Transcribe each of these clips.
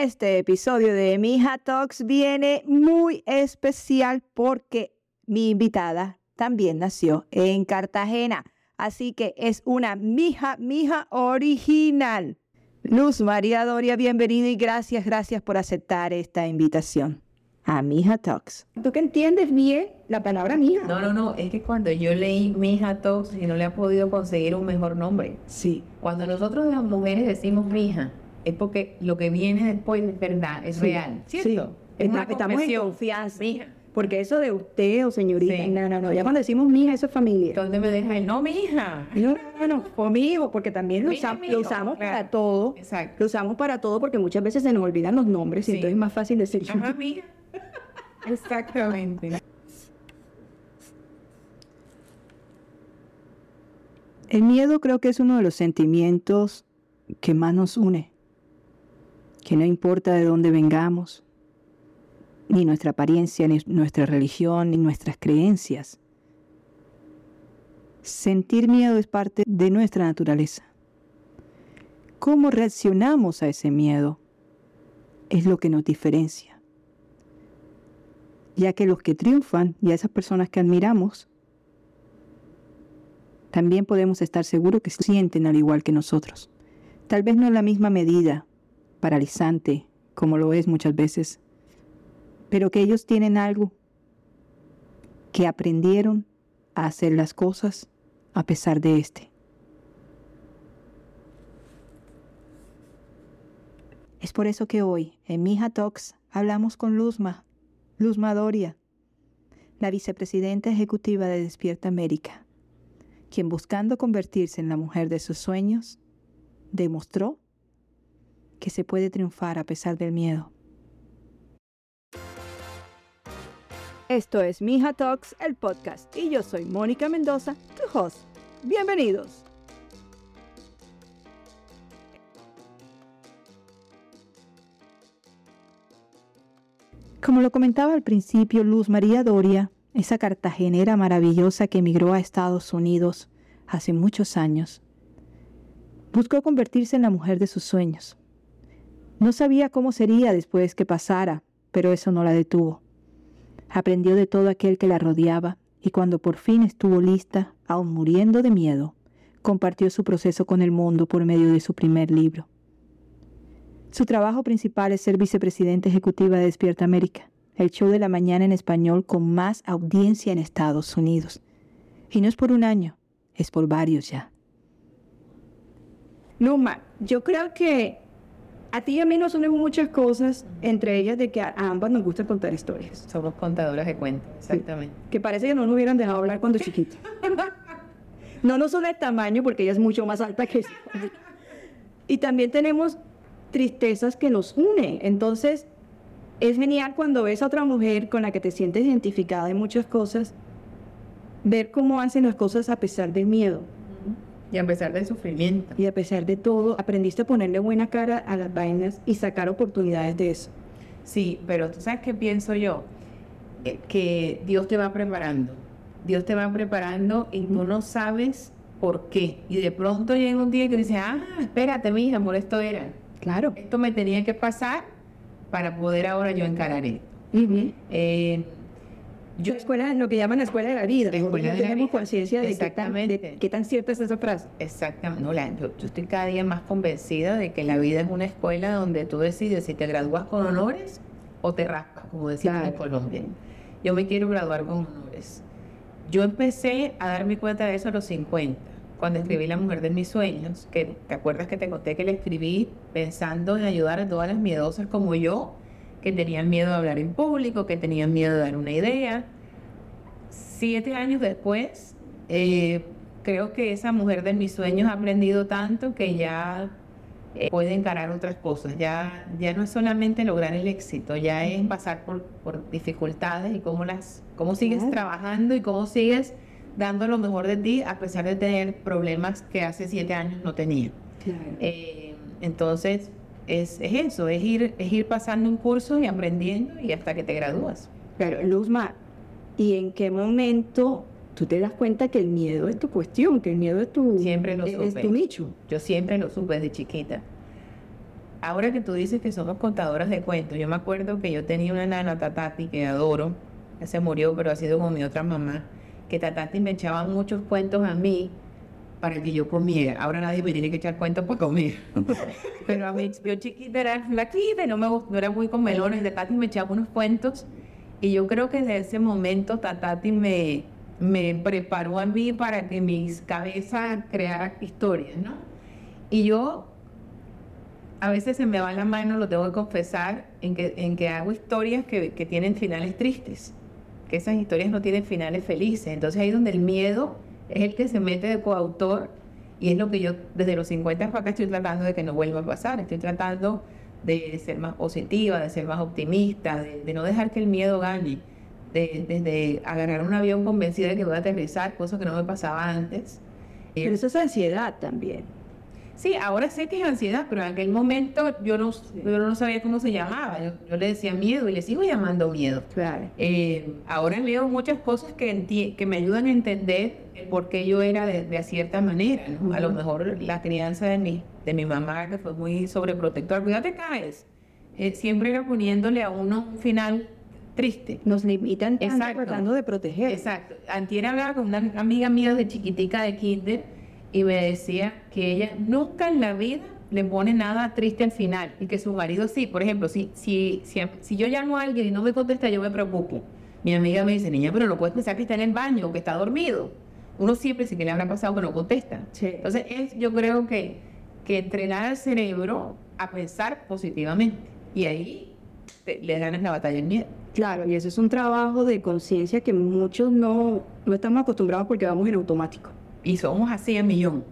Este episodio de Mija Talks viene muy especial porque mi invitada también nació en Cartagena. Así que es una mija, mija original. Luz María Doria, bienvenida y gracias, gracias por aceptar esta invitación a Mija Talks. ¿Tú que entiendes bien la palabra mija? No, no, no, es que cuando yo leí Mija Talks y no le ha podido conseguir un mejor nombre. Sí. Cuando nosotros las mujeres decimos mija, es porque lo que viene después es verdad, es Sí, real, ¿cierto? sí. Es una Estamos en confianza. Mija. Porque eso de usted o señorita, Sí. no, no, no. Ya cuando decimos mija, eso es familia. ¿Dónde me deja el no, mija? No, no, no, conmigo, porque también lo, usa- lo usamos claro. para todo. Exacto. Lo usamos para todo porque muchas veces se nos olvidan los nombres y entonces es más fácil decir. Ajá, mija. Exactamente. El miedo creo que es uno de los sentimientos que más nos une. Que no importa de dónde vengamos, ni nuestra apariencia, ni nuestra religión, ni nuestras creencias. Sentir miedo es parte de nuestra naturaleza. ¿Cómo reaccionamos a ese miedo? Es lo que nos diferencia. Ya que los que triunfan y a esas personas que admiramos también podemos estar seguros que sienten al igual que nosotros. Tal vez no en la misma medida, paralizante, como lo es muchas veces, pero que ellos tienen algo, que aprendieron a hacer las cosas a pesar de este. Es por eso que hoy, en Mija Talks, hablamos con Luzma, Luzma Doria, la vicepresidenta ejecutiva de Despierta América quien buscando convertirse en la mujer de sus sueños, demostró que se puede triunfar a pesar del miedo. Esto es Mija Talks, el podcast, y yo soy Mónica Mendoza, tu host. Bienvenidos. Como lo comentaba al principio, Luz María Doria, esa cartagenera maravillosa que emigró a Estados Unidos hace muchos años, buscó convertirse en la mujer de sus sueños. No sabía cómo sería después que pasara, pero eso no la detuvo. Aprendió de todo aquel que la rodeaba y cuando por fin estuvo lista, aun muriendo de miedo, compartió su proceso con el mundo por medio de su primer libro. Su trabajo principal es ser vicepresidenta ejecutiva de Despierta América, el show de la mañana en español con más audiencia en Estados Unidos. Y no es por un año, es por varios ya. Luma, yo creo que a ti y a mí nos unen muchas cosas, entre ellas de que a ambas nos gusta contar historias. Somos contadoras de cuentas, exactamente. Que parece que no nos hubieran dejado hablar cuando chiquitos. No nos une el tamaño porque ella es mucho más alta que yo. Y también tenemos tristezas que nos unen. Entonces, es genial cuando ves a otra mujer con la que te sientes identificada en muchas cosas, ver cómo hacen las cosas a pesar del miedo. Y a pesar del sufrimiento. Y a pesar de todo, aprendiste a ponerle buena cara a las vainas y sacar oportunidades de eso. Sí, pero tú sabes qué pienso yo, Eh, que Dios te va preparando, Dios te va preparando y tú no sabes por qué. Y de pronto llega un día que dices, ah, espérate, mija, por esto era. Claro. Esto me tenía que pasar para poder ahora yo encarar esto. Eh, Yo, escuela, lo que llaman la escuela de la vida. La escuela de tenemos conciencia de, qué tan- Exactamente. de qué tan cierta es esa frase. Exactamente. No, la- yo, yo estoy cada día más convencida de que la vida es una escuela donde tú decides si te gradúas con honores o te raspas, como decimos en Claro. Colombia. Yo me quiero graduar con honores. Yo empecé a darme cuenta de eso a los 50, cuando escribí La mujer de mis sueños, que te acuerdas que te conté que la escribí pensando en ayudar a todas las miedosas como yo, que tenían miedo de hablar en público, que tenían miedo de dar una idea. Siete años después, eh, creo que esa mujer de mis sueños ha aprendido tanto que ya eh, puede encarar otras cosas. Ya, ya no es solamente lograr el éxito, ya es pasar por, por dificultades y cómo, las, cómo sigues trabajando y cómo sigues dando lo mejor de ti a pesar de tener problemas que hace siete años no tenía. Eh, entonces, es, es eso, es ir, es ir pasando un curso y aprendiendo y hasta que te gradúas. Claro, Luzma, ¿y en qué momento tú te das cuenta que el miedo es tu cuestión, que el miedo es tu, Siempre lo es, tu nicho? Yo siempre lo supe desde chiquita. ahora que tú dices que somos contadoras de cuentos, yo me acuerdo que yo tenía una nana, Tatati, que adoro, se murió, pero ha sido como mi otra mamá, que Tatati me echaba muchos cuentos a mí para que yo comiera. Ahora nadie me tiene que echar cuentos para comer. pero a mí, yo chiquita era flaquita y no, me, no era muy con melones, Tatati me echaba unos cuentos y yo creo que desde ese momento Tatati me, me preparó a mí para que mis cabezas creara historias, ¿no? Y yo a veces se me va la mano, lo tengo que confesar, en que, en que hago historias que, que tienen finales tristes, que esas historias no tienen finales felices. Entonces ahí donde el miedo es el que se mete de coautor y es lo que yo desde los 50 para acá estoy tratando de que no vuelva a pasar. Estoy tratando de ser más positiva, de ser más optimista, de, no dejar que el miedo gane, de, de, agarrar un avión convencida de que voy a aterrizar, cosa que no me pasaba antes. Pero eso es ansiedad también. Sí, ahora sé que es ansiedad, pero en aquel momento yo no, yo no sabía cómo se llamaba. Yo, le decía miedo y le sigo llamando miedo. Claro. Eh, ahora leo muchas cosas que, que me ayudan a entender el por qué yo era de, de cierta manera. A lo mejor la crianza de mi, de mi mamá, que fue muy sobreprotectora. Cuídate, te caes. Eh, siempre era poniéndole a uno un final triste. Nos limitan tratando de proteger. Exacto. Antier hablaba con una amiga mía de chiquitica de kinder y me decía que ella nunca en la vida le pone nada triste al final y que su marido sí, por ejemplo, si, si, si, si yo llamo a alguien y no me contesta, yo me preocupo. Mi amiga me dice, niña, pero no puedes pensar que está en el baño o que está dormido. Uno siempre sí que le habrá pasado que no contesta. Entonces, es, yo creo que, que entrenar al cerebro a pensar positivamente y ahí le ganas la batalla en miedo. Claro, y eso es un trabajo de conciencia que muchos no, no estamos acostumbrados porque vamos en automático y somos así a millón,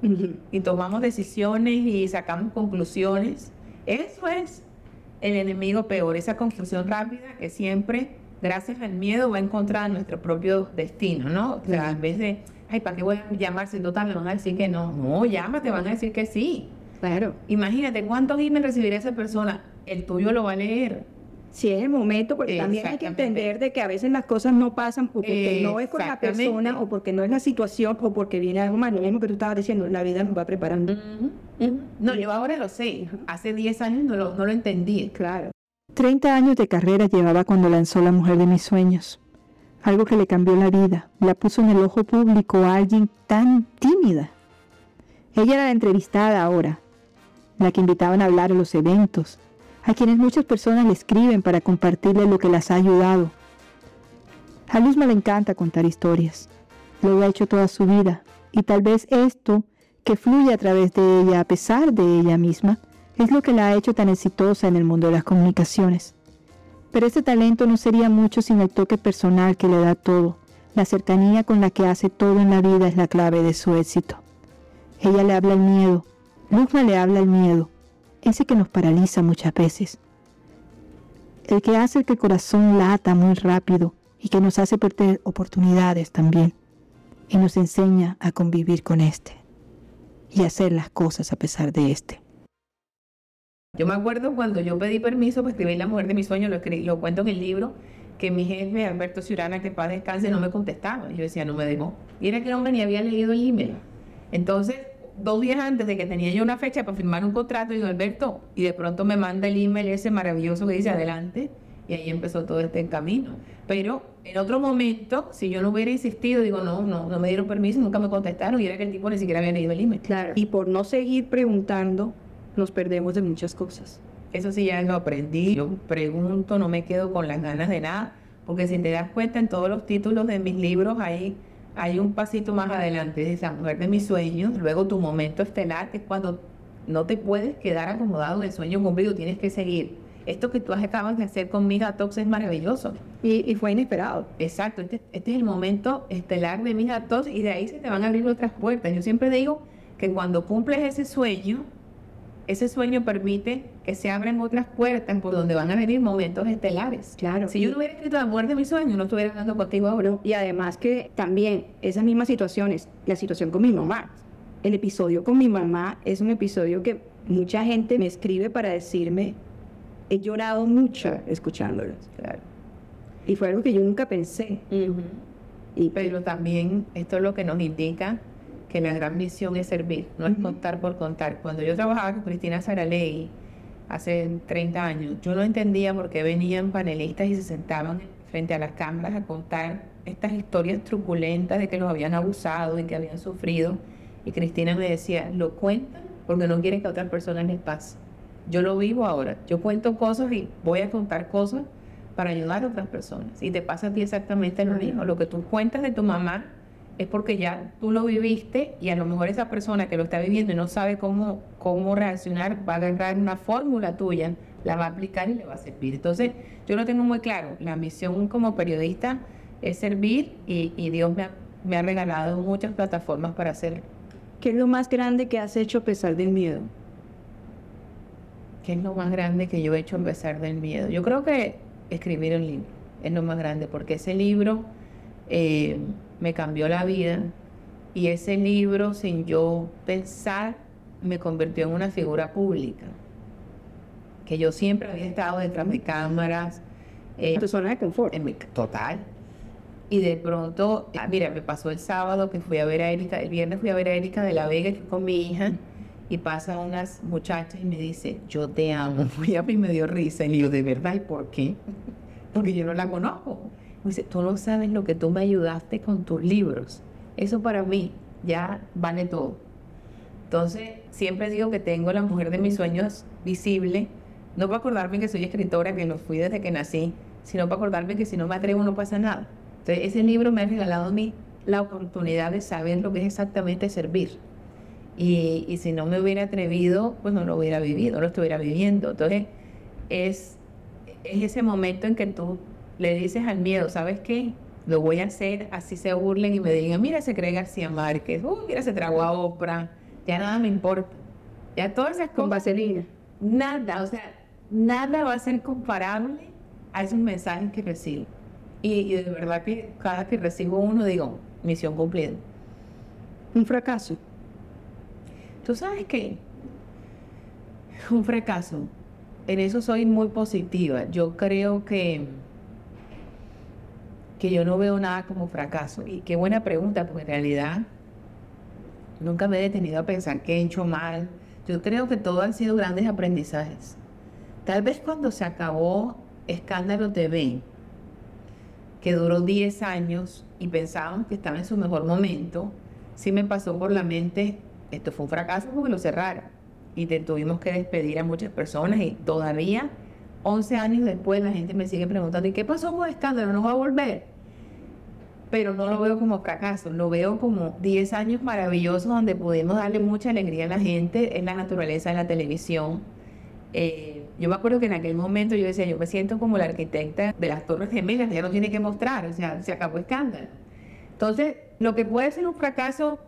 y tomamos decisiones y sacamos conclusiones. Eso es el enemigo peor, esa conclusión rápida que siempre, gracias al miedo, va a encontrar nuestro propio destino, ¿no? O sea, en vez de, ay, ¿para qué voy a llamar si total me van a decir que no? No, llama, te van a decir que sí. Claro. Imagínate cuántos emails recibirá esa persona, el tuyo lo va a leer si es el momento, porque también hay que entender de que a veces las cosas no pasan porque no es con la persona o porque no es la situación o porque viene algo más. Lo mismo que tú estabas diciendo, la vida nos va preparando. No, yo ahora lo sé. Hace 10 años no lo, no lo entendí. Claro. 30 años de carrera llevaba cuando lanzó La Mujer de mis Sueños. Algo que le cambió la vida, la puso en el ojo público a alguien tan tímida. Ella era la entrevistada ahora, la que invitaban a hablar a los eventos, a quienes muchas personas le escriben para compartirle lo que las ha ayudado. A Luzma le encanta contar historias. Lo ha hecho toda su vida y tal vez esto que fluye a través de ella a pesar de ella misma es lo que la ha hecho tan exitosa en el mundo de las comunicaciones. Pero ese talento no sería mucho sin el toque personal que le da todo. La cercanía con la que hace todo en la vida es la clave de su éxito. Ella le habla el miedo, Luzma le habla el miedo, ese que nos paraliza muchas veces, el que hace que el corazón lata muy rápido y que nos hace perder oportunidades también, y nos enseña a convivir con este y hacer las cosas a pesar de este. Yo me acuerdo cuando yo pedí permiso para escribir La Mujer de mis Sueños, lo, lo cuento en el libro, que mi jefe, Alberto Ciurana, que para descanse, no me contestaba. Yo decía, no me dejó. Y era que el hombre ni había leído el email. Entonces, dos días antes de que tenía yo una fecha para firmar un contrato, digo, Alberto, y de pronto me manda el email ese maravilloso que dice adelante, y ahí empezó todo este camino. Pero en otro momento, si yo no hubiera insistido, digo, no, no, no me dieron permiso, nunca me contestaron, y era que el tipo ni siquiera había leído el email. Claro. Y por no seguir preguntando, nos perdemos de muchas cosas. Eso sí ya lo aprendí. Yo pregunto, no me quedo con las ganas de nada, porque si te das cuenta en todos los títulos de mis libros hay hay un pasito más adelante de esa mujer de mis sueños, luego tu momento estelar, que es cuando no te puedes quedar acomodado en el sueño cumplido, tienes que seguir. Esto que tú acabas de hacer con Mija Talks es maravilloso. Y, fue inesperado. Exacto, este, este, es el momento estelar de Mija Talks y de ahí se te van a abrir otras puertas. Yo siempre digo que cuando cumples ese sueño, ese sueño permite que se abran otras puertas por donde van a venir momentos estelares. Claro. Si yo no hubiera escrito la muerte de mi sueño, no estuviera hablando contigo ahora. Y además que también esas mismas situaciones, la situación con mi mamá, el episodio con mi mamá es un episodio que mucha gente me escribe para decirme, he llorado mucho escuchándolos. Claro. Y fue algo que yo nunca pensé. y, Pero también esto es lo que nos indica que la gran misión es servir, no es contar por contar. Cuando yo trabajaba con Cristina Saraley, hace 30 años, yo no entendía por qué venían panelistas y se sentaban frente a las cámaras a contar estas historias truculentas de que los habían abusado y que habían sufrido. Y Cristina me decía, lo cuentan porque no quieren que a otras personas les pase. Yo lo vivo ahora. Yo cuento cosas y voy a contar cosas para ayudar a otras personas. Y te pasa a ti exactamente lo mismo. Lo que tú cuentas de tu mamá es porque ya tú lo viviste y a lo mejor esa persona que lo está viviendo y no sabe cómo, cómo reaccionar va a agarrar una fórmula tuya, la va a aplicar y le va a servir. Entonces, yo lo tengo muy claro. La misión como periodista es servir y, Dios me ha, me ha regalado muchas plataformas para hacerlo. ¿Qué es lo más grande que has hecho a pesar del miedo? ¿Qué es lo más grande que yo he hecho a pesar del miedo? Yo creo que escribir un libro es lo más grande, porque ese libro eh, me cambió la vida y ese libro, sin yo pensar, me convirtió en una figura pública. Que yo siempre había estado detrás de cámaras. Eh, tu zona de confort. En total. Y de pronto, ah, mira, me pasó el sábado que fui a ver a Erika, el viernes fui a ver a Erika de la Vega con mi hija y pasa unas muchachas y me dice, yo te amo. Y a mí me dio risa y digo, ¿de verdad? ¿Y por qué? Porque yo no la conozco. Dice, tú no sabes lo que tú me ayudaste con tus libros. Eso para mí ya vale todo. Entonces, siempre digo que tengo la mujer de mis sueños visible, no para acordarme que soy escritora, que lo fui desde que nací, sino para acordarme que si no me atrevo no pasa nada. Entonces, ese libro me ha regalado a mí la oportunidad de saber lo que es exactamente servir. Y, si no me hubiera atrevido, pues no lo hubiera vivido, no lo estuviera viviendo. Entonces, es, es ese momento en que tú le dices al miedo, ¿sabes qué? Lo voy a hacer, así se burlen y me digan, mira, se cree García Márquez, uh, mira, se tragó a Oprah, ya nada me importa. Ya todas esas cosas. Con vaselina. Nada, o sea, nada va a ser comparable a esos mensajes que recibo. Y, y de verdad que cada que recibo uno digo, misión cumplida. Un fracaso. Tú sabes que un fracaso, en eso soy muy positiva. Yo creo que, que yo no veo nada como fracaso. Y qué buena pregunta, porque en realidad nunca me he detenido a pensar que he hecho mal. Yo creo que todo han sido grandes aprendizajes. Tal vez cuando se acabó Escándalo TV, que duró 10 años y pensábamos que estaba en su mejor momento, sí me pasó por la mente esto fue un fracaso porque lo cerraron y tuvimos que despedir a muchas personas y todavía 11 años después la gente me sigue preguntando, ¿y qué pasó con escándalo? ¿No va a volver? Pero no lo veo como fracaso, lo veo como 10 años maravillosos donde pudimos darle mucha alegría a la gente en la naturaleza de la televisión. Eh, yo me acuerdo que en aquel momento yo decía, yo me siento como la arquitecta de las Torres Gemelas, ya no tiene que mostrar, o sea, se acabó escándalo. Entonces, lo que puede ser un fracaso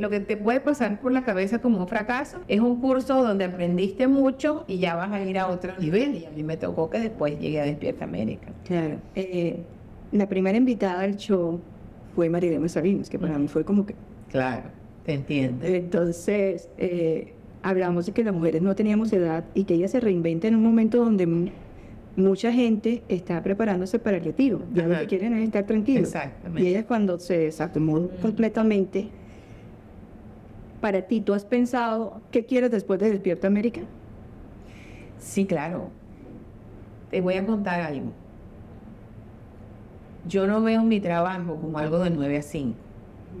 lo que te puede pasar por la cabeza como un fracaso es un curso donde aprendiste mucho y ya vas a ir a otro nivel. Y a mí me tocó que después llegué a Despierta América. Claro. Eh, la primera invitada al show fue María Salinas, que para mí fue como que... Claro, te entiendo. Entonces, eh, hablamos de que las mujeres no teníamos edad y que ella se reinventa en un momento donde mucha gente está preparándose para el retiro. Ya lo que quieren es estar tranquilos. Exactamente. Y ella cuando se desacomodó completamente para ti, ¿tú has pensado qué quieres después de Despierta América? Sí, claro. Te voy a contar algo. Yo no veo mi trabajo como algo de 9 a 5.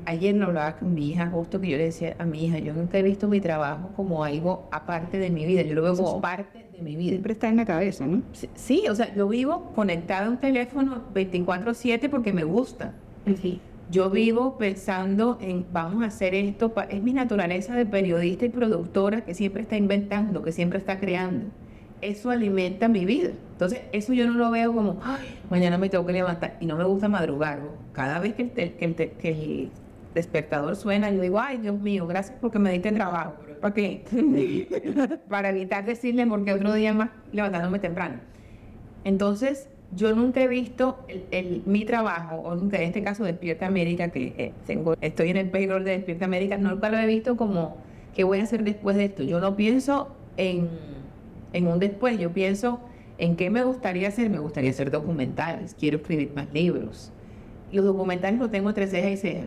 Ayer no hablaba con mi hija, justo que yo le decía a mi hija, yo nunca he visto mi trabajo como algo aparte de mi vida, yo lo veo como parte de mi vida. Siempre está en la cabeza, ¿no? Sí, o sea, yo vivo conectada a un teléfono 24/7 porque me gusta. Sí yo vivo pensando en vamos a hacer esto, es mi naturaleza de periodista y productora que siempre está inventando, que siempre está creando. Eso alimenta mi vida. Entonces, eso yo no lo veo como, ay, mañana me tengo que levantar y no me gusta madrugar. Cada vez que el, que despertador suena, yo digo, ay, Dios mío, gracias porque me diste trabajo. ¿Para qué? Para evitar decirle porque otro día más levantándome temprano. Entonces, yo nunca he visto el, mi trabajo, o nunca en este caso Despierta América, que eh, tengo, estoy en el payroll de Despierta América, nunca lo he visto como qué voy a hacer después de esto. Yo no pienso en, en un después, yo pienso en qué me gustaría hacer. Me gustaría hacer documentales, quiero escribir más libros. Los documentales los tengo entre ceja y ceja.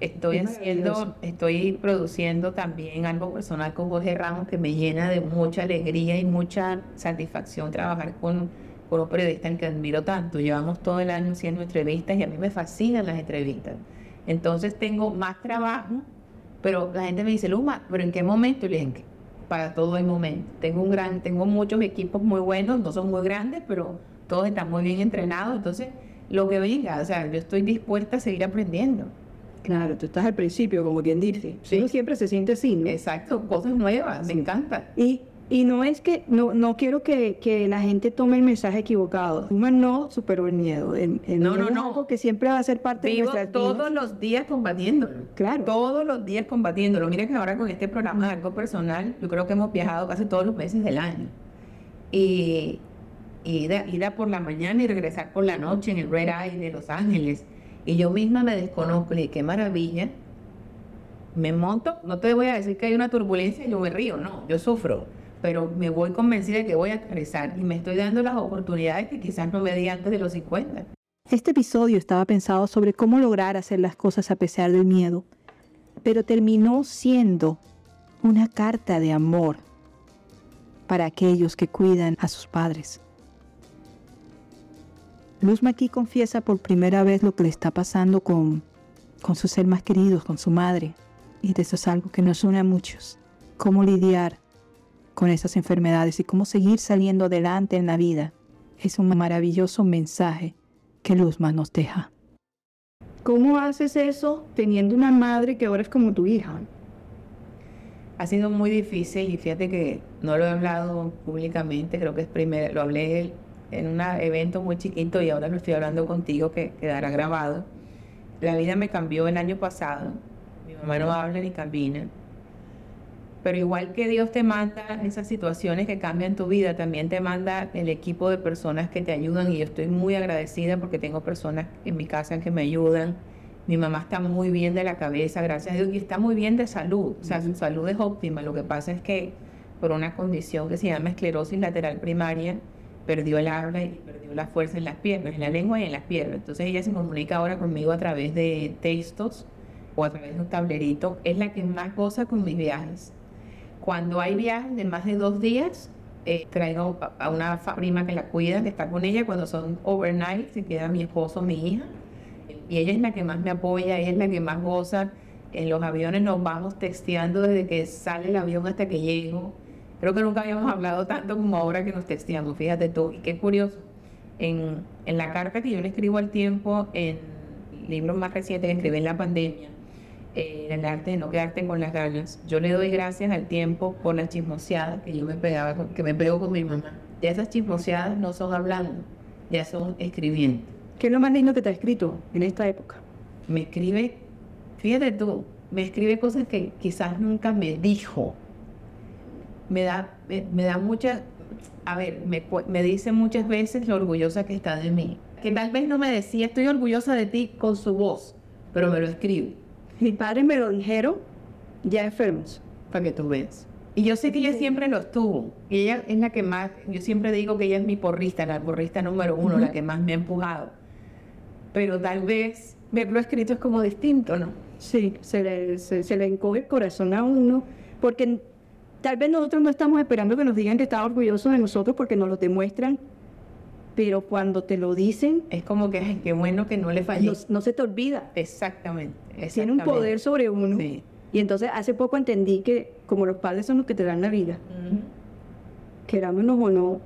Estoy Es haciendo, estoy produciendo también algo personal con Jorge Ramos que me llena de mucha alegría y mucha satisfacción trabajar con, con un periodista al que admiro tanto. Llevamos todo el año haciendo entrevistas y a mí me fascinan las entrevistas. Entonces tengo más trabajo, pero la gente me dice, Luma, ¿pero en qué momento? Y le dije, "¿En qué? Para todo el momento. Tengo un gran, tengo muchos equipos muy buenos, no son muy grandes, pero todos están muy bien entrenados. Entonces, lo que venga, o sea, yo estoy dispuesta a seguir aprendiendo. Claro, tú estás al principio, como quien dice. Sí. Uno siempre se siente así, ¿no? Exacto, cosas nuevas, me encanta. Y, y no es que, no, no quiero que, que la gente tome el mensaje equivocado. Uno no superó el miedo. El, el No, miedo no, es no. algo que siempre va a ser parte Vivo de nuestras todos vidas. los días combatiéndolo. Claro. Todos los días combatiéndolo. Mira que ahora con este programa de algo personal, yo creo que hemos viajado casi todos los meses del año. Y, y ir, a, ir a por la mañana y regresar por la noche en el Red Eye de Los Ángeles. Y yo misma me desconozco y dije, qué maravilla. Me monto, no te voy a decir que hay una turbulencia y yo me río, no, yo sufro. Pero me voy convencida de que voy a aterrizar y me estoy dando las oportunidades que quizás no me di antes de los 50. Este episodio estaba pensado sobre cómo lograr hacer las cosas a pesar del miedo, pero terminó siendo una carta de amor para aquellos que cuidan a sus padres. Luz Maquis confiesa por primera vez lo que le está pasando con, con sus seres más queridos, con su madre. Y de eso es algo que nos une a muchos. Cómo lidiar con esas enfermedades y cómo seguir saliendo adelante en la vida. Es un maravilloso mensaje que Luzma nos deja. ¿Cómo haces eso teniendo una madre que ahora es como tu hija? Ha sido muy difícil y fíjate que no lo he hablado públicamente, creo que es primero, lo hablé en un evento muy chiquito y ahora lo estoy hablando contigo que quedará grabado. La vida me cambió el año pasado, mi mamá no habla ni camina, pero igual que Dios te manda esas situaciones que cambian tu vida, también te manda el equipo de personas que te ayudan y yo estoy muy agradecida porque tengo personas en mi casa que me ayudan. Mi mamá está muy bien de la cabeza, gracias a Dios, y está muy bien de salud. O sea, su salud es óptima. Lo que pasa es que por una condición que se llama esclerosis lateral primaria, perdió el habla y perdió la fuerza en las piernas, en la lengua y en las piernas. Entonces ella se comunica ahora conmigo a través de textos o a través de un tablerito. Es la que más goza con mis viajes. Cuando hay viajes de más de dos días, eh, traigo a- una prima que la cuida, que está con ella. Cuando son overnight, se queda mi esposo, mi hija. Y ella es la que más me apoya, ella es la que más goza. En los aviones nos vamos texteando desde que sale el avión hasta que llego. Creo que nunca habíamos hablado tanto como ahora que nos texteamos, fíjate tú. Y qué curioso. En, en la carta que yo le escribo al tiempo, en el libro más reciente que escribí en la pandemia, eh, el arte de no quedarte con las ganas, yo le doy gracias al tiempo por las chismoseadas que yo me pegaba, con- que me pego con mi mamá. Ya esas chismoseadas no son hablando, ya son escribiendo. ¿Qué es lo más lindo que te ha escrito en esta época? Me escribe, fíjate tú, me escribe cosas que quizás nunca me dijo. Me da, me, me da mucha, a ver, me, me dice muchas veces lo orgullosa que está de mí. Que tal vez no me decía, estoy orgullosa de ti con su voz, pero me lo escribe. Mis padres me lo dijeron ya enfermos. para que tú veas. Y yo sé que ella siempre lo estuvo. Y ella es la que más, yo siempre digo que ella es mi porrista, la porrista número uno, la que más me ha empujado. Pero tal vez verlo escrito es como distinto, ¿no? Sí, se le, se, se le encoge el corazón a uno, porque tal vez nosotros no estamos esperando que nos digan que están orgullosos de nosotros porque nos lo demuestran, pero cuando te lo dicen, Es como que, ay, qué bueno que no le fallé. no, no se te olvida. Exactamente. Tiene un poder sobre uno. Sí. Y entonces hace poco entendí que como los padres son los que te dan la vida, Ujú. querámonos o no,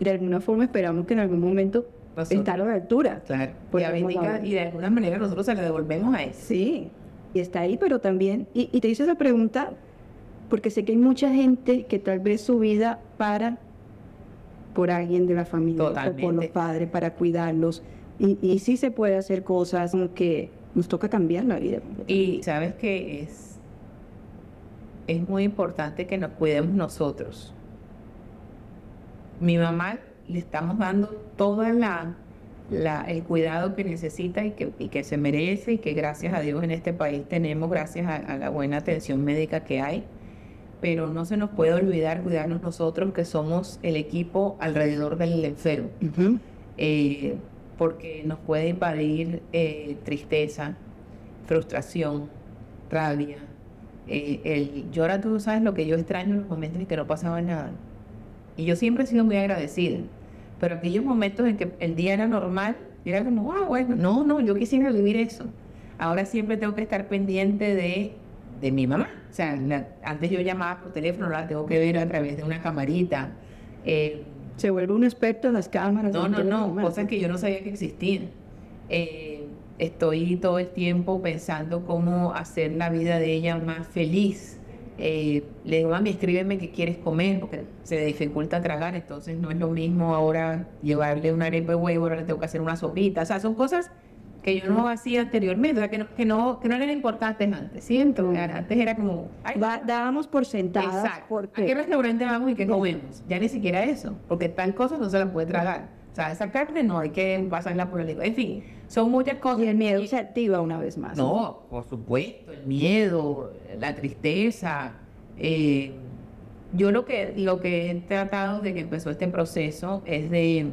de alguna forma esperamos que en algún momento Nosotros. estar a la altura. Claro. Y, a vamos a Bendica- ver. y de alguna manera nosotros se la devolvemos a eso. Sí, y está ahí, pero también, y, y te hice esa pregunta porque sé que hay mucha gente que tal vez su vida para por alguien de la familia o por los padres para cuidarlos. Y, y sí se puede hacer cosas que nos toca cambiar la vida. Y sabes que es, es muy importante que nos cuidemos nosotros. Mi mamá le estamos dando todo la, la- el cuidado que necesita y que, y que se merece y que gracias a Dios en este país tenemos gracias a, a la buena atención médica que hay. Pero no se nos puede olvidar cuidarnos nosotros que somos el equipo alrededor del enfermo Ujú. eh, porque nos puede invadir eh, tristeza, frustración, rabia. Eh, el, yo ahora tú sabes lo que yo extraño en los momentos en que no pasaba nada. Y yo siempre he sido muy agradecida. Pero aquellos momentos en que el día era normal, era como, ah, bueno, no, no, yo quisiera vivir eso. Ahora siempre tengo que estar pendiente de, de mi mamá. O sea, antes yo llamaba por teléfono, la tengo que ver a través de una camarita. Eh, Se vuelve un experto en las cámaras. No, no, no, cosas que yo no sabía que existían. Eh, estoy todo el tiempo pensando cómo hacer la vida de ella más feliz. Eh, le digo, mami, escríbeme qué quieres comer, porque se dificulta tragar, entonces no es lo mismo ahora llevarle una arepa de huevo, ahora le tengo que hacer una sopita. O sea, son cosas que yo no hacía anteriormente, o sea, que no, que no, que no eran importantes antes, ¿siento? Antes era como... dábamos por sentadas. Exacto. ¿A qué restaurante vamos y qué comemos? Ya ni siquiera eso, porque tal cosa no se la puede tragar. O sea, esa carne no hay que pasarla por el En fin, son muchas cosas. Y el miedo se activa una vez más. No, por supuesto, el miedo, la tristeza. Eh, yo lo que, lo que he tratado de que empezó este proceso es de,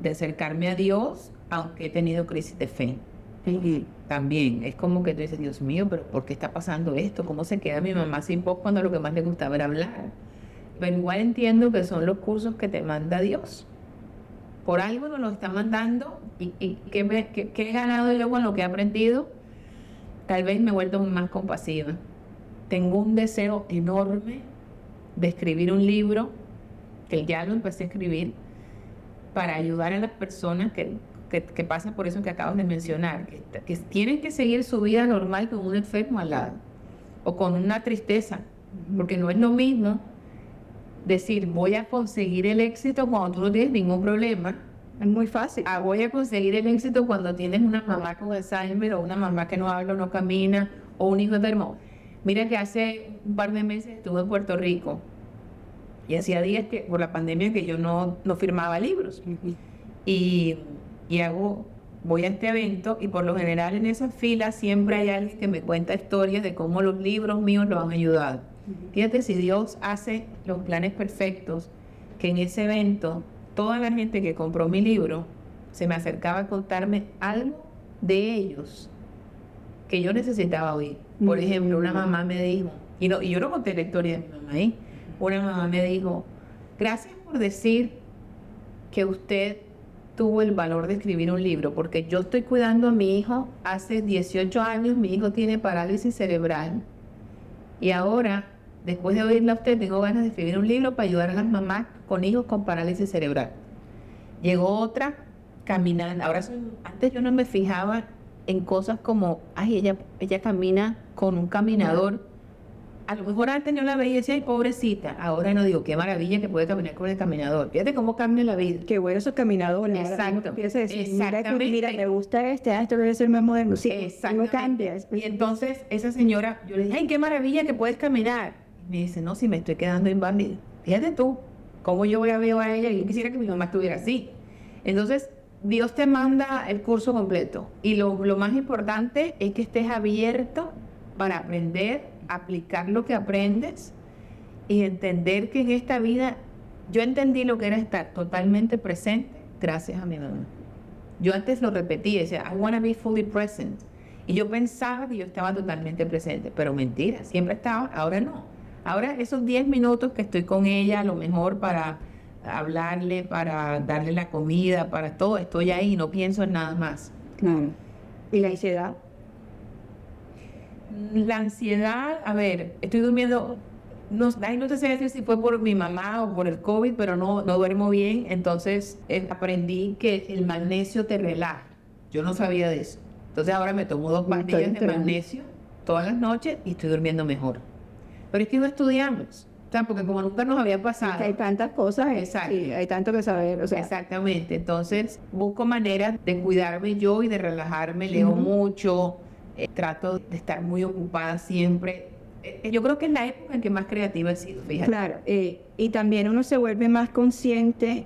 de acercarme a Dios, aunque he tenido crisis de fe. Y también es como que tú dices, Dios mío, pero ¿por qué está pasando esto? ¿Cómo se queda mi mamá sin voz cuando lo que más le gustaba era hablar? Pero igual entiendo que son los cursos que te manda Dios por algo nos lo está mandando y, y ¿qué, he ganado yo con lo que he aprendido, tal vez me he vuelto más compasiva. Tengo un deseo enorme de escribir un libro, que ya lo empecé a escribir, para ayudar a las personas que, que, pasan por eso que acabas de mencionar, que, que, tienen que seguir su vida normal con un enfermo al lado o con una tristeza, porque no es lo mismo decir voy a conseguir el éxito cuando tú no tienes ningún problema. Es muy fácil. Ah, voy a conseguir el éxito cuando tienes una mamá con Alzheimer o una mamá que no habla o no camina o un hijo enfermo. Mira que hace un par de meses estuve en Puerto Rico y hacía días que por la pandemia que yo no, no firmaba libros. y, y hago, voy a este evento y por lo general en esa fila siempre hay alguien que me cuenta historias de cómo los libros míos lo han ayudado. Fíjate si Dios hace los planes perfectos, que en ese evento toda la gente que compró mi libro se me acercaba a contarme algo de ellos que yo necesitaba oír. Por ejemplo, una mamá me dijo, y, no, y yo no conté la historia de mi mamá ahí, una mamá me dijo, gracias por decir que usted tuvo el valor de escribir un libro, porque yo estoy cuidando a mi hijo hace 18 años, mi hijo tiene parálisis cerebral, y ahora después de oírla a usted, tengo ganas de escribir un libro para ayudar a las mamás con hijos con parálisis cerebral. Llegó otra caminando. Ahora, antes yo no me fijaba en cosas como, ay, ella, ella camina con un caminador. A lo mejor antes yo la veía y decía, ay, pobrecita. Ahora no digo, qué maravilla que puede caminar con el caminador. Fíjate cómo cambia la vida. Qué bueno esos caminadores. Exacto. Exactamente. Mira, me gusta este, ah, esto debe ser más moderno. Sí, Exactamente. Y entonces esa señora, yo le dije, ay, qué maravilla que puedes caminar me dice, no, si me estoy quedando inválida. Fíjate tú, ¿cómo yo voy a ver a ella? Yo quisiera que mi mamá estuviera así. Entonces, Dios te manda el curso completo. Y lo, más importante es que estés abierto para aprender, aplicar lo que aprendes y entender que en esta vida yo entendí lo que era estar totalmente presente gracias a mi mamá. Yo antes lo repetía, decía, I want to be fully present. Y yo pensaba que yo estaba totalmente presente, pero mentira, siempre estaba, ahora no. Ahora esos 10 minutos que estoy con ella, a lo mejor para hablarle, para darle la comida, para todo, estoy ahí, no pienso en nada más. Claro. ¿Y la ansiedad? La ansiedad, a ver, estoy durmiendo, no, no sé decir si fue por mi mamá o por el COVID, pero no, no duermo bien, entonces eh, aprendí que el magnesio te relaja. Yo no sabía de eso. Entonces ahora me tomo dos pastillas de magnesio todas las noches y estoy durmiendo mejor. Pero es que no estudiamos. O sea, porque como nunca nos había pasado. hay tantas cosas, Exacto. hay tanto que saber. O sea. Exactamente. Entonces, busco maneras de cuidarme yo y de relajarme. Leo mucho, eh, trato de estar muy ocupada siempre. Eh, yo creo que es la época en que más creativa he sido, fíjate. Claro, eh, y también uno se vuelve más consciente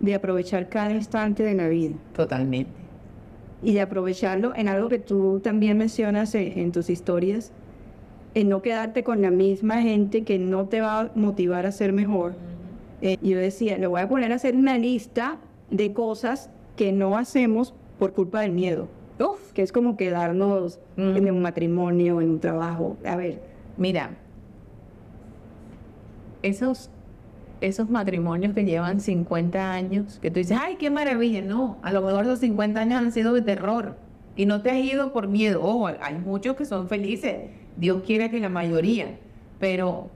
de aprovechar cada instante de la vida. Totalmente. Y de aprovecharlo en algo que tú también mencionas en tus historias, en no quedarte con la misma gente que no te va a motivar a ser mejor. Eh, yo decía, le voy a poner a hacer una lista de cosas que no hacemos por culpa del miedo. Que es como quedarnos Mm. en un matrimonio, en un trabajo. A ver, Mira, esos, esos matrimonios que llevan 50 años, que tú dices, ay, qué maravilla, no, a lo mejor esos 50 años han sido de terror y no te has ido por miedo. Ojo, hay muchos que son felices, Dios quiere que la mayoría, pero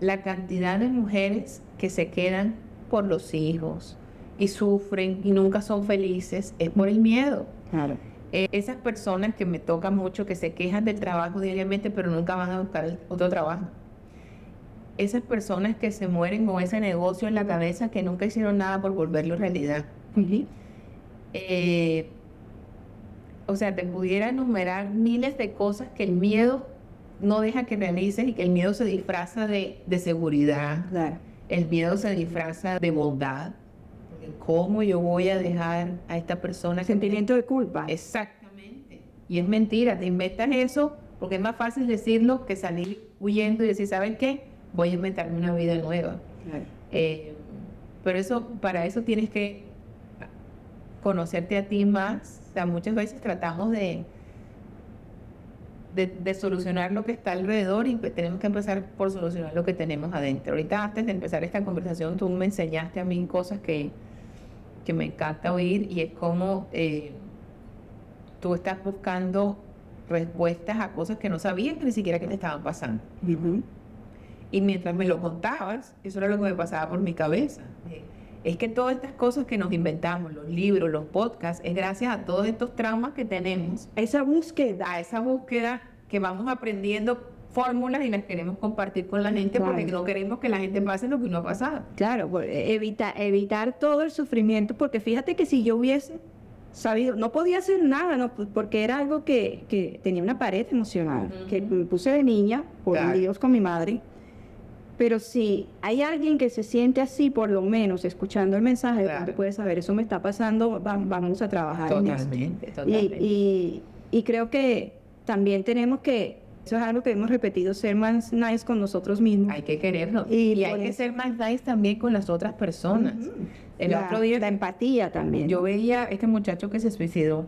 la cantidad de mujeres que se quedan por los hijos y sufren y nunca son felices es por el miedo. claro. Eh, esas personas que me tocan mucho, que se quejan del trabajo diariamente, pero nunca van a buscar otro trabajo. Esas personas que se mueren con ese negocio en la cabeza, que nunca hicieron nada por volverlo realidad. Eh, o sea, te pudiera enumerar miles de cosas que el miedo no deja que realices y que el miedo se disfraza de, de seguridad, Claro. el miedo se disfraza de bondad. ¿Cómo yo voy a dejar a esta persona Sentimiento de culpa. Exactamente. Y es mentira, te inventas eso porque es más fácil decirlo que salir huyendo y decir, ¿saben qué? Voy a inventarme una vida nueva. Claro. Eh, pero eso, para eso tienes que conocerte a ti más. O sea, muchas veces tratamos de, de, de solucionar lo que está alrededor y pues tenemos que empezar por solucionar lo que tenemos adentro. Ahorita antes de empezar esta conversación, tú me enseñaste a mí cosas que, que me encanta oír y es como eh, tú estás buscando respuestas a cosas que no sabías que ni siquiera que te estaban pasando. Y mientras me lo contabas, eso era lo que me pasaba por mi cabeza. Eh, Es que todas estas cosas que nos inventamos, los libros, los podcasts, es gracias a todos estos traumas que tenemos, Esa búsqueda. a esa búsqueda que vamos aprendiendo fórmulas y las queremos compartir con la gente porque no queremos que la gente pase lo que uno ha pasado. Claro, por- evita- evitar todo el sufrimiento, porque fíjate que si yo hubiese sabido, no podía hacer nada, no, Pues, porque era algo que, que tenía una pared emocional, que me puse de niña, por Claro. Dios con mi madre. Pero si hay alguien que se siente así, por lo menos escuchando el mensaje, Claro. puede saber, eso me está pasando, va- vamos a trabajar en esto. Totalmente, Y, totalmente. y, y creo que también tenemos que, eso es algo que hemos repetido, ser más nice con nosotros mismos. Hay que querernos. Y Y, hay que ser más nice también con las otras personas. El la, otro día la empatía también. yo veía a este muchacho que se suicidó.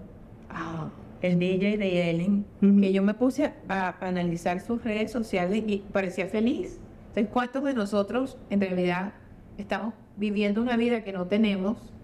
Ah, el DJ de Ellen, que yo me puse a, a analizar sus redes sociales y parecía feliz. Entonces, ¿cuántos de nosotros en realidad estamos viviendo una vida que no tenemos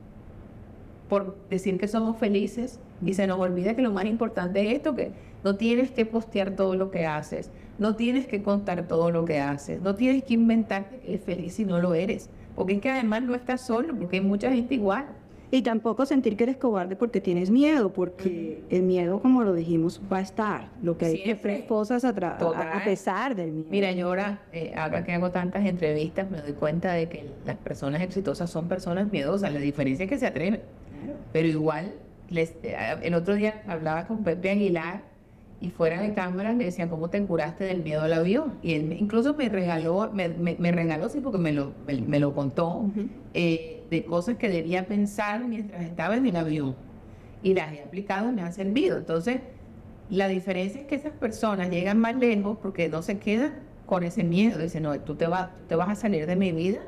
por decir que somos felices y se nos olvida que lo más importante es esto, que no tienes que postear todo lo que haces, no tienes que contar todo lo que haces, no tienes que inventarte que eres feliz si no lo eres, porque es que además no estás solo, porque hay mucha gente igual. Y tampoco sentir que eres cobarde porque tienes miedo, porque el miedo, como lo dijimos, va a estar. Lo que hay que Siempre. hacer cosas a, tra- Total. a- a pesar del miedo. Mira, yo ahora, eh, ahora que hago tantas entrevistas, me doy cuenta de que las personas exitosas son personas miedosas. La diferencia es que se atreven. Pero igual, les, eh, el otro día hablaba con Pepe Aguilar y fuera de cámara le decían, ¿cómo te curaste del miedo al avión? Y él incluso me regaló, me, me- me regaló, sí, porque me lo, me, me lo contó, eh, de cosas que debía pensar mientras estaba en el avión. Y las he aplicado y me han servido. Entonces, la diferencia es que esas personas llegan más lejos porque no se quedan con ese miedo. Dicen, no, tú te vas, tú te vas a salir de mi vida.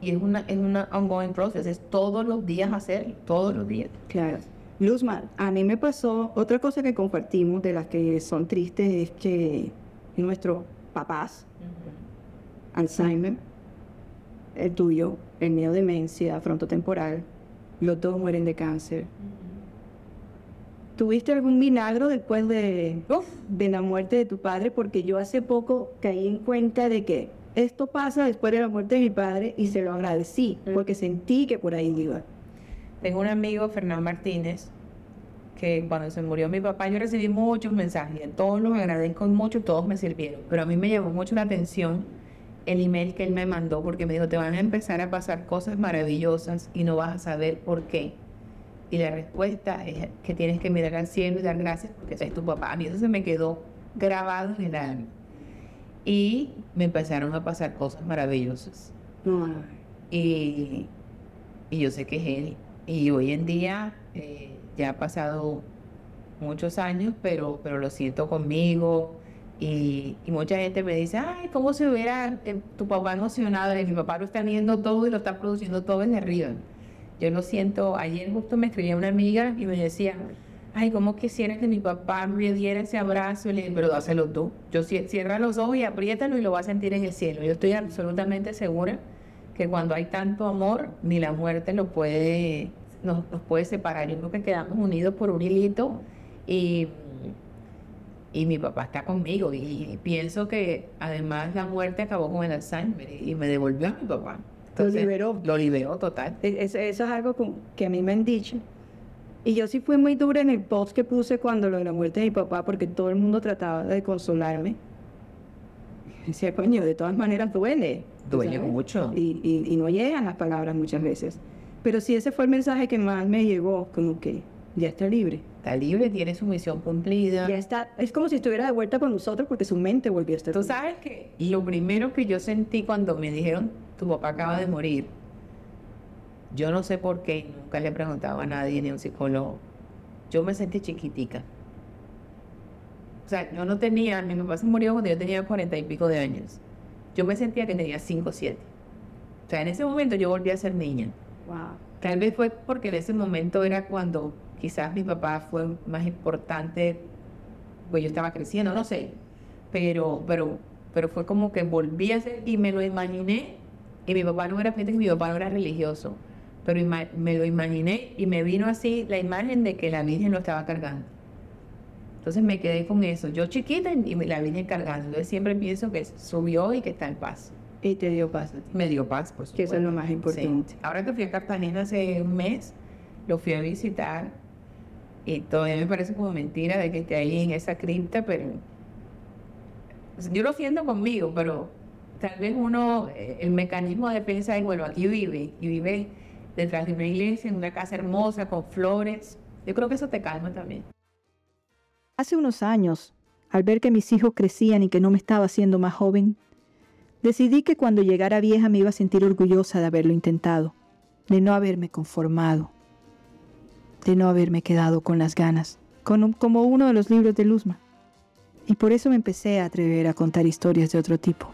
Y es una, es una ongoing process, es todos los días hacerlo, todos los días. Claro. Luzma, a mí me pasó otra cosa que compartimos de las que son tristes es que nuestros papás, Alzheimer, el tuyo, el mío demencia frontotemporal, los dos mueren de cáncer. ¿Tuviste algún milagro después de, Uf, de la muerte de tu padre? Porque yo hace poco caí en cuenta de que esto pasa después de la muerte de mi padre y se lo agradecí, Mm. porque sentí que por ahí iba. Tengo un amigo, Fernán Martínez, que cuando se murió mi papá yo recibí muchos mensajes, todos los agradezco mucho, todos me sirvieron, pero a mí me llamó mucho la atención el email que él me mandó porque me dijo, te van a empezar a pasar cosas maravillosas y no vas a saber por qué. Y la respuesta es que tienes que mirar al cielo y dar gracias porque ese es tu papá. A mí eso se me quedó grabado en el alma. Y me empezaron a pasar cosas maravillosas. Y, y yo sé que es él. Y hoy en día eh, ya ha pasado muchos años, pero, pero lo siento conmigo. Y, y mucha gente me dice, ay, ¿cómo se hubiera eh, tu papá emocionado? Y mi papá lo está viendo todo y lo está produciendo todo en arriba. Yo lo siento, ayer justo me escribía una amiga y me decía, ay, ¿cómo quisiera que mi papá me diera ese abrazo? Y le dije, pero dáselo tú. Yo cie- cierra los ojos y apriétalo y lo vas a sentir en el cielo. Yo estoy absolutamente segura que cuando hay tanto amor, ni la muerte lo puede, nos, nos puede separar. Yo creo que quedamos unidos por un hilito y, y mi papá está conmigo. Y, y pienso que además la muerte acabó con el Alzheimer y, y me devolvió a mi papá. liberó. Lo liberó total. E- Eso, eso es algo que a mí me han dicho. Y yo sí fui muy dura en el post que puse cuando lo de la muerte de mi papá, porque todo el mundo trataba de consolarme. Decía, coño, de todas maneras duele. Duele ¿sabes? mucho. Y, y- y no llegan las palabras muchas veces. Pero sí, ese fue el mensaje que más me llegó, como que ya está libre. Está libre, tiene su misión cumplida. Ya está, es como si estuviera de vuelta con nosotros porque su mente volvió a estar. Tú sabes que lo primero que yo sentí cuando me dijeron, tu papá acaba de morir, yo no sé por qué, nunca le preguntaba a nadie ni a un psicólogo, yo me sentí chiquitica. O sea, yo no tenía, mi papá se murió cuando yo tenía cuarenta y pico de años. Yo me sentía que tenía cinco o siete. O sea, en ese momento yo volví a ser niña. Wow. Tal vez fue porque en ese momento era cuando quizás mi papá fue más importante, pues yo estaba creciendo, no sé, pero, pero, pero fue como que volví a ser y me lo imaginé, y mi papá no era, fíjate que mi papá no era religioso, pero me lo imaginé y me vino así la imagen de que la Virgen lo estaba cargando. Entonces me quedé con eso, yo chiquita y la Virgen cargando, entonces siempre pienso que subió y que está en paz. Y te dio paz. Me dio paz, pues. Que eso es lo más importante. Ahora que fui a Cartagena hace un mes, lo fui a visitar y todavía me parece como mentira de que esté ahí en esa cripta, pero yo lo siento conmigo, pero tal vez uno, eh, el mecanismo de defensa es, bueno, aquí vive y vive detrás de una iglesia, en una casa hermosa, con flores. Yo creo que eso te calma también. Hace unos años, al ver que mis hijos crecían y que no me estaba haciendo más joven, decidí que cuando llegara vieja me iba a sentir orgullosa de haberlo intentado, de no haberme conformado, de no haberme quedado con las ganas, como uno de los libros de Luzma. Y por eso me empecé a atrever a contar historias de otro tipo.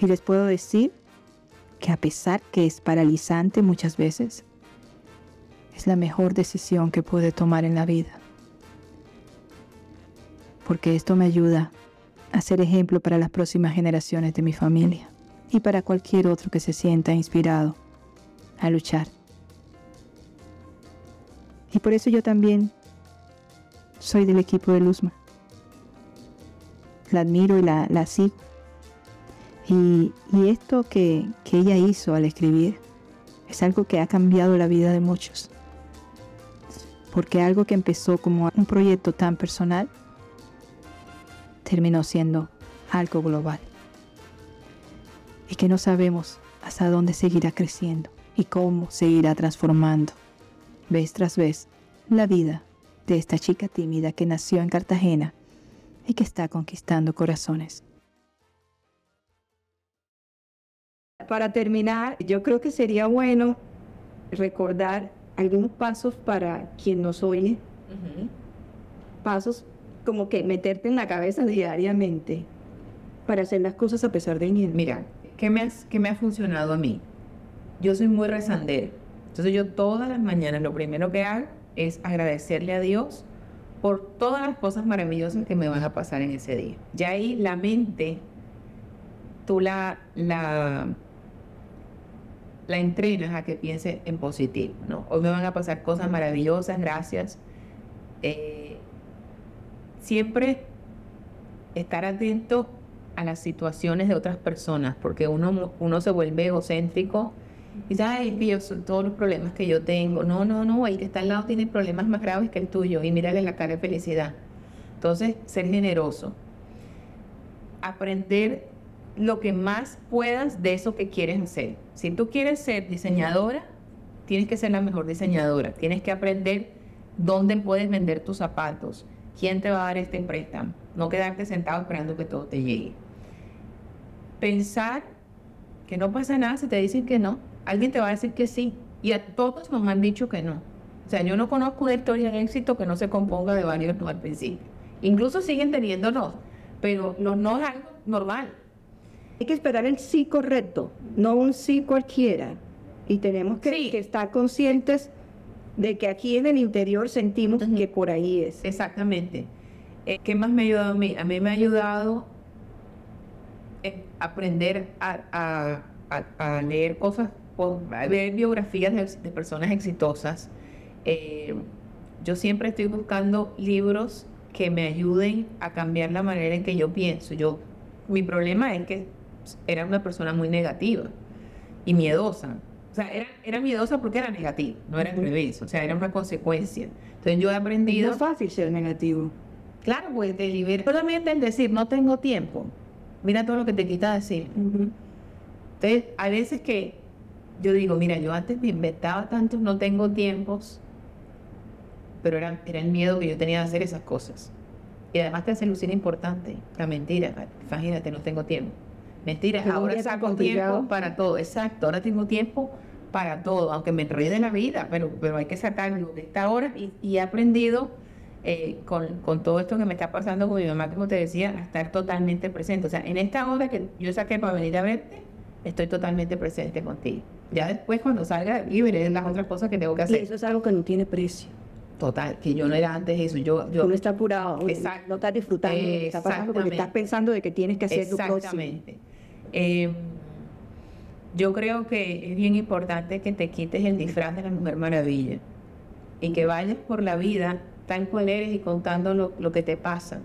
Y les puedo decir que a pesar que es paralizante muchas veces, es la mejor decisión que pude tomar en la vida porque esto me ayuda a ser ejemplo para las próximas generaciones de mi familia y para cualquier otro que se sienta inspirado a luchar. Y por eso yo también soy del equipo de Luzma. La admiro y la, la sigo. Y, esto que, que ella hizo al escribir es algo que ha cambiado la vida de muchos. Porque algo que empezó como un proyecto tan personal terminó siendo algo global. Y que no sabemos hasta dónde seguirá creciendo y cómo seguirá transformando, vez tras vez, la vida de esta chica tímida que nació en Cartagena y que está conquistando corazones. Para terminar, yo creo que sería bueno recordar algunos pasos para quien nos oye, pasos como que meterte en la cabeza diariamente para hacer las cosas a pesar del miedo. Mira, ¿qué me, ha, ¿qué me ha funcionado a mí? Yo soy muy rezandera. Entonces yo todas las mañanas lo primero que hago es agradecerle a Dios por todas las cosas maravillosas que me van a pasar en ese día. Ya ahí la mente, tú la, la, la entrenas a que piense en positivo, ¿no? Hoy me van a pasar cosas maravillosas, gracias. Eh, siempre estar atento a las situaciones de otras personas, porque uno, uno se vuelve egocéntrico y dice, ay, yo son todos los problemas que yo tengo. No, no, no, el que está al lado tiene problemas más graves que el tuyo y mírale la cara de felicidad. Entonces, ser generoso. Aprender lo que más puedas de eso que quieres hacer. Si tú quieres ser diseñadora, tienes que ser la mejor diseñadora. Tienes que aprender dónde puedes vender tus zapatos, quién te va a dar este préstamo. No quedarte sentado esperando que todo te llegue. Pensar que no pasa nada si te dicen que no. Alguien te va a decir que sí. Y a todos nos han dicho que no. O sea, yo no conozco una historia de éxito que no se componga de varios no al principio. Incluso siguen teniendo no, pero los no es algo normal. Hay que esperar el sí correcto, no un sí cualquiera. Y tenemos que, Sí. que estar conscientes de que aquí en el interior sentimos que por ahí es. Exactamente. Eh, ¿Qué más me ha ayudado a mí? A mí me ha ayudado eh, aprender a, a- a- a leer cosas, a leer biografías de, de personas exitosas. Eh, yo siempre estoy buscando libros que me ayuden a cambiar la manera en que yo pienso. Yo, mi problema es que era una persona muy negativa y miedosa. O sea, era, era miedosa porque era negativa, no era al revés. O sea, era una consecuencia. Entonces yo he Es aprendido... más fácil ser negativo. Claro, pues te libera. Solamente el decir, no tengo tiempo. Mira todo lo que te quita decir. Entonces, hay veces que yo digo, mira, yo antes me inventaba tantos no tengo tiempos, pero era, era el miedo que yo tenía de hacer esas cosas. Y además te hace lucir importante. La mentira, imagínate, no tengo tiempo. Mentira, Pero un ahora saco tiempo para todo. Exacto, ahora tengo tiempo para todo, aunque me enrede la vida, pero, pero hay que sacarlo de esta hora y, y he aprendido eh, con, con todo esto que me está pasando con mi mamá, como te decía, a estar totalmente presente. O sea, en esta hora que yo saqué para venir a verte, estoy totalmente presente contigo. Ya después cuando salga y veré las otras cosas que tengo que Y hacer. eso es algo que no tiene precio. Total, que yo no era antes eso. Yo, yo Uno está apurado, Exacto. no estás disfrutando, lo que está pasando porque estás pensando de que tienes que hacer próximo. Exactamente. Eh, yo creo que es bien importante que te quites el disfraz de la Mujer Maravilla y que vayas por la vida tal cual eres y contando lo, lo que te pasa.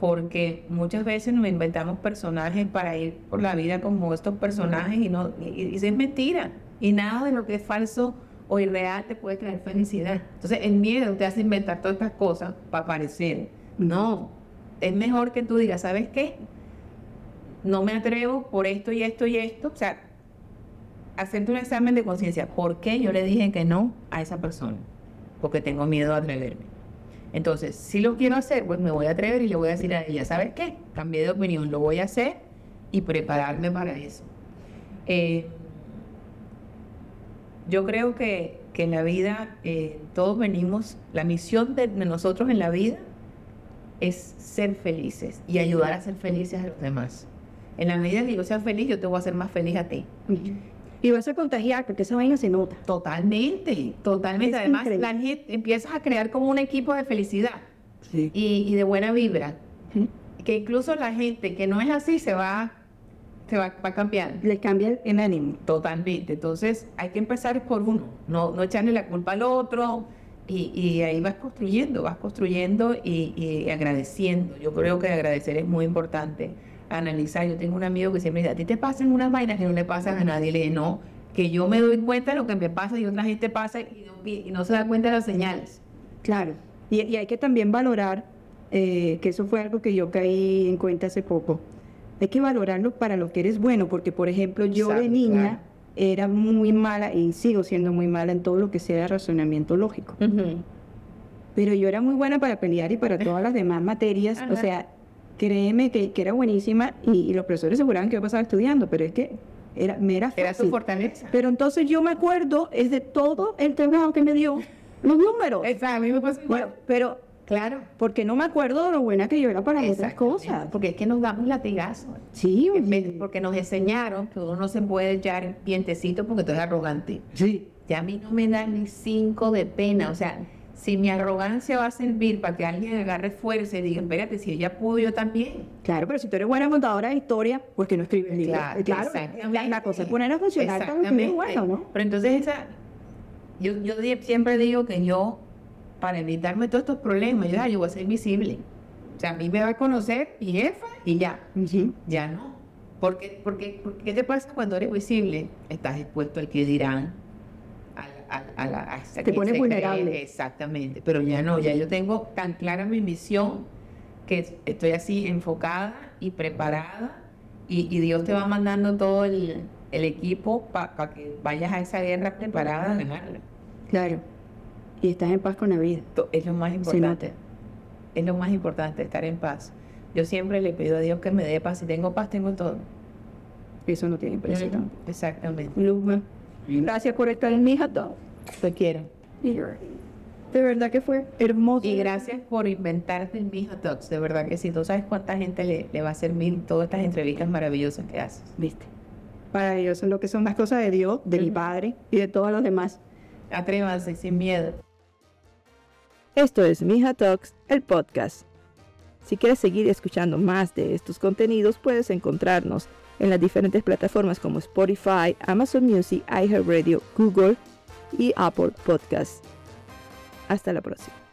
Porque muchas veces nos inventamos personajes para ir por la vida como estos personajes y no y, y es mentira. Y nada de lo que es falso o irreal te puede traer felicidad. Entonces el miedo te hace inventar todas estas cosas para parecer. No, es mejor que tú digas, ¿sabes qué? No me atrevo por esto y esto y esto. O sea, hacerte un examen de conciencia. ¿Por qué yo le dije que no a esa persona? Porque tengo miedo a atreverme. Entonces, si lo quiero hacer, pues me voy a atrever y le voy a decir a ella, ¿sabes qué? Cambié de opinión, lo voy a hacer y prepararme para eso. Eh, yo creo que, que en la vida eh, todos venimos, la misión de, de nosotros en la vida es ser felices y ayudar a ser felices a los demás. En la medida que yo sea feliz, yo te voy a hacer más feliz a ti. Y vas a contagiar, porque esa vaina se nota. Totalmente, totalmente. Es Además, increíble. la gente empiezas a crear como un equipo de felicidad Sí. y, y de buena vibra. Que incluso la gente que no es así se va, se va, va a cambiar. Le cambia el, el ánimo. Totalmente. Entonces hay que empezar por uno, no, no echarle la culpa al otro. Y, y ahí vas construyendo, vas construyendo y, y agradeciendo. Yo creo que agradecer es muy importante. Analizar. Yo tengo un amigo que siempre dice, a ti te pasan unas vainas que no le pasan a nadie. Le dije, no, que yo me doy cuenta de lo que me pasa y otra gente pasa y no, y no se da cuenta de las señales. Claro. Y, y hay que también valorar, eh, que eso fue algo que yo caí en cuenta hace poco. Hay que valorarlo para lo que eres bueno, porque por ejemplo yo de niña claro. era muy mala y sigo siendo muy mala en todo lo que sea razonamiento lógico. Pero yo era muy buena para pelear y para todas las demás materias. O sea, créeme que, que era buenísima y, y los profesores aseguraban que yo pasaba estudiando, pero es que era, me era Era su fácil. fortaleza. Pero entonces yo me acuerdo es de todo el trabajo que me dio los números. Exacto, a mí me igual. Bueno, pero claro. porque no me acuerdo de lo buena que yo era para otras Exactamente, cosas. Porque es que nos damos latigazos. Sí, oye. Porque nos enseñaron que uno no se puede echar dientecito porque tú eres arrogante. sí. Ya a mí no me da ni cinco de pena. O sea, si mi arrogancia va a servir para que alguien agarre fuerza y diga, espérate, si ella pudo, yo también. Claro, pero si tú eres buena contadora de historia, ¿por qué no escribes libros? Claro, Eh, claro la, la cosa es poner a funcionar es bueno, ¿no? Pero entonces esa, yo, yo siempre digo que yo, para evitarme todos estos problemas, yo, yo voy a ser visible. O sea, a mí me va a conocer mi jefa y ya. Ujú. Ya no. Porque, porque, porque, ¿qué te pasa cuando eres visible? Estás expuesto al que dirán. A, a- la- Te pones vulnerable. cree, Exactamente. Pero ya no, ya yo tengo tan clara mi misión que estoy así enfocada y preparada. Y, y Dios te va mandando todo el, el equipo para que vayas a esa guerra preparada a ganarla. Claro. Y estás en paz con la vida. Es lo más importante. Es lo más importante, estar en paz. Yo siempre le pido a Dios que me dé paz. Si tengo paz, tengo todo. Eso no tiene precio. Exactamente. Luma, Gracias por estar en mi hot dog. Te quiero. De verdad que fue hermoso. Y gracias por inventarte en mis hot dogs. De verdad que sí. Tú sabes cuánta gente le, le va a servir todas estas entrevistas maravillosas que haces. ¿Viste? Maravilloso lo que son las cosas de Dios, de mi padre y de todos los demás. Atrévanse sin miedo. Esto es Mija Talks, el podcast. Si quieres seguir escuchando más de estos contenidos, puedes encontrarnos en las diferentes plataformas como Spotify, Amazon Music, iHeartRadio, Google y Apple Podcasts. Hasta la próxima.